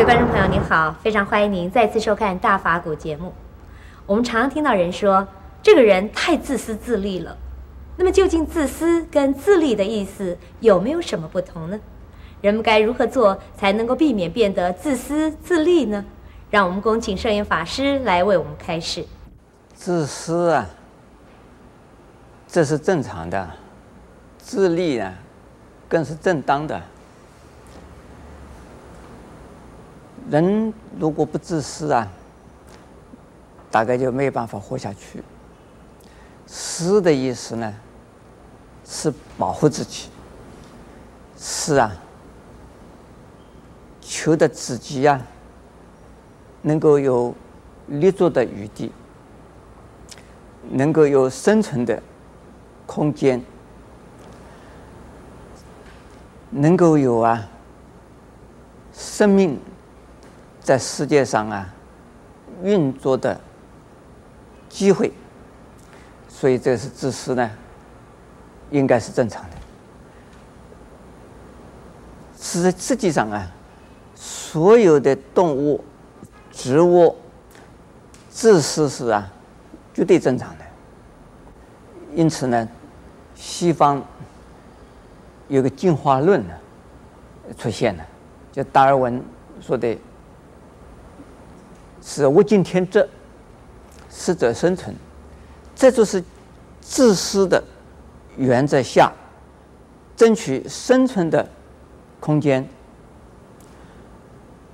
各位观众朋友，您好，非常欢迎您再次收看《大法古》节目。我们常常听到人说，这个人太自私自利了。那么，究竟自私跟自利的意思有没有什么不同呢？人们该如何做才能够避免变得自私自利呢？让我们恭请圣严法师来为我们开示。自私啊，这是正常的；自利呢，更是正当的。人如果不自私啊，大概就没有办法活下去。私的意思呢，是保护自己，是啊，求得自己呀、啊，能够有立足的余地，能够有生存的空间，能够有啊，生命。在世界上啊，运作的机会，所以这是自私呢，应该是正常的。实实际上啊，所有的动物、植物，自私是啊，绝对正常的。因此呢，西方有个进化论呢出现了，就达尔文说的。是物竞天择，适者生存，这就是自私的原则下争取生存的空间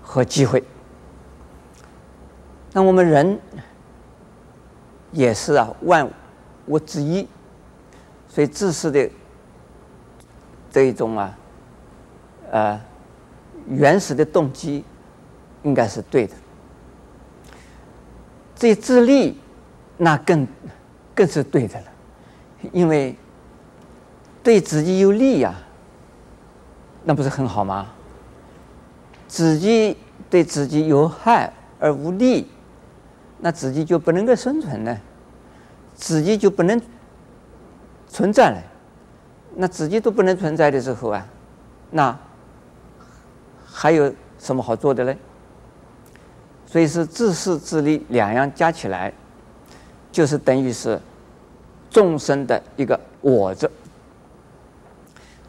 和机会。那我们人也是啊，万物之一，所以自私的这一种啊，呃，原始的动机应该是对的。这自利，那更更是对的了，因为对自己有利呀，那不是很好吗？自己对自己有害而无利，那自己就不能够生存呢，自己就不能存在了。那自己都不能存在的时候啊，那还有什么好做的呢？所以是自私自利两样加起来，就是等于是众生的一个我字，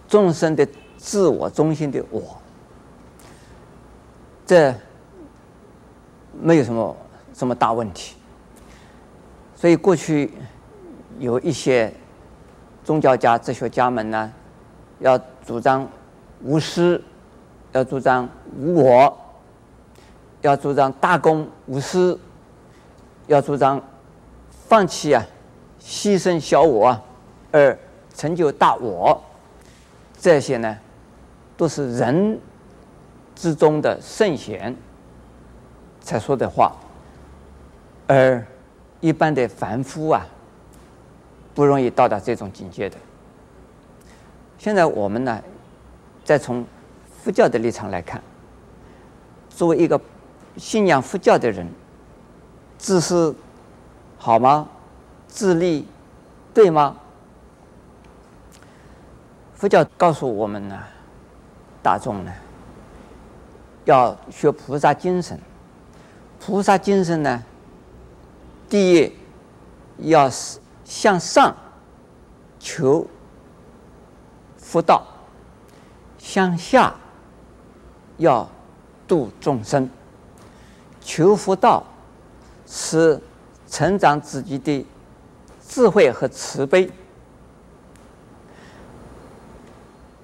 众生的自我中心的我，这没有什么什么大问题。所以过去有一些宗教家、哲学家们呢，要主张无私，要主张无我。要主张大公无私，要主张放弃啊，牺牲小我啊，而成就大我。这些呢，都是人之中的圣贤才说的话，而一般的凡夫啊，不容易到达这种境界的。现在我们呢，再从佛教的立场来看，作为一个。信仰佛教的人，自私好吗？自利对吗？佛教告诉我们呢，大众呢，要学菩萨精神。菩萨精神呢，第一要向上求佛道，向下要度众生。求佛道是成长自己的智慧和慈悲，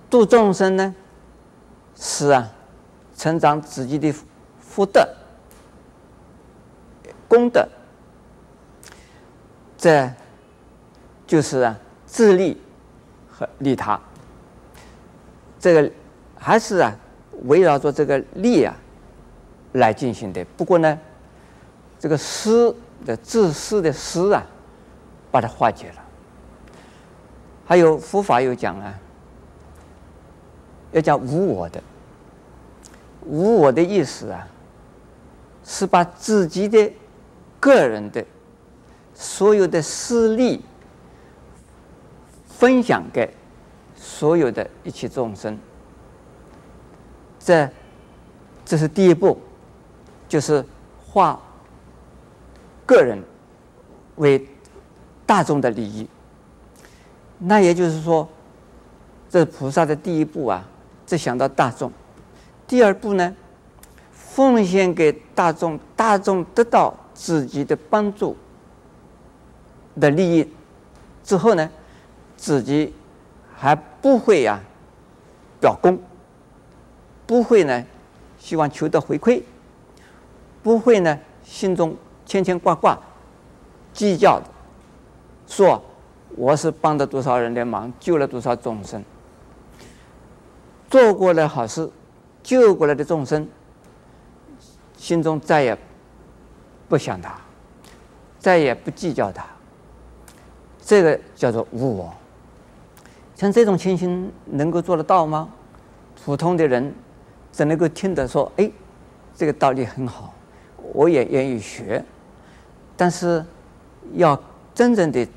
度众生呢是啊成长自己的福德功德，这就是啊自利和利他。这个还是啊围绕着这个利啊。来进行的。不过呢，这个私的自私的私啊，把它化解了。还有佛法有讲啊，要讲无我的。无我的意思啊，是把自己的个人的所有的私利分享给所有的一切众生。这。这是第一步，就是化个人为大众的利益。那也就是说，这是菩萨的第一步啊，只想到大众。第二步呢，奉献给大众，大众得到自己的帮助的利益之后呢，自己还不会呀、啊、表功，不会呢希望求得回馈，不会呢心中牵牵挂挂计较的说。我是帮了多少人的忙，救了多少众生，做过了好事，救过来的众生，心中再也不想他，再也不计较他，这个叫做无我。像这种情形能够做得到吗？普通的人只能够听得说：“哎，这个道理很好，我也愿意学。”但是要真正的。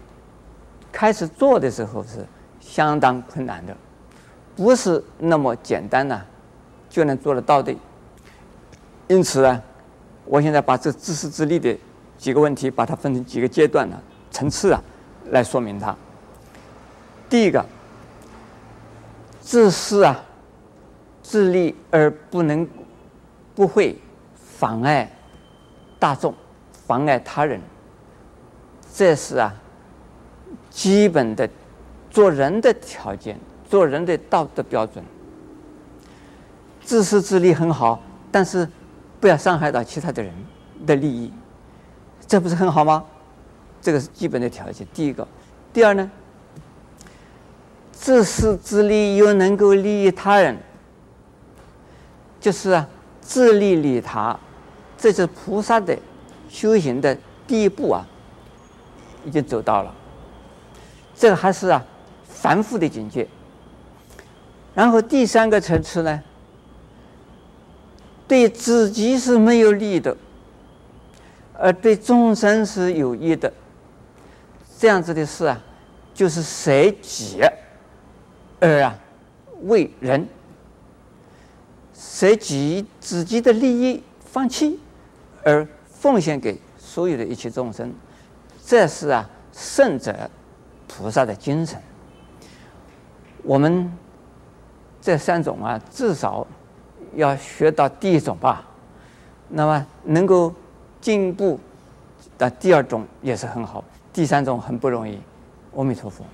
开始做的时候是相当困难的，不是那么简单呐、就能做得到的。因此呢，我现在把这自私自利的几个问题，把它分成几个阶段呢、层次啊，来说明它。第一个，自私啊，自利而不能不会妨碍大众，妨碍他人，这是啊。基本的做人的条件，做人的道德标准。自私自利很好，但是不要伤害到其他的人的利益，这不是很好吗？这个是基本的条件。第一个，第二呢，自私自利又能够利益他人，就是啊，自利利他，这是菩萨的修行的第一步啊，已经走到了。这个还是啊，凡夫的境界。然后第三个层次呢，对自己是没有利的，而对众生是有益的。这样子的事啊，就是舍己而啊为人，舍己自己的利益放弃，而奉献给所有的一切众生。这是啊圣者。菩萨的精神，我们这三种啊，至少要学到第一种吧。那么能够进步的第二种也是很好，第三种很不容易。阿弥陀佛。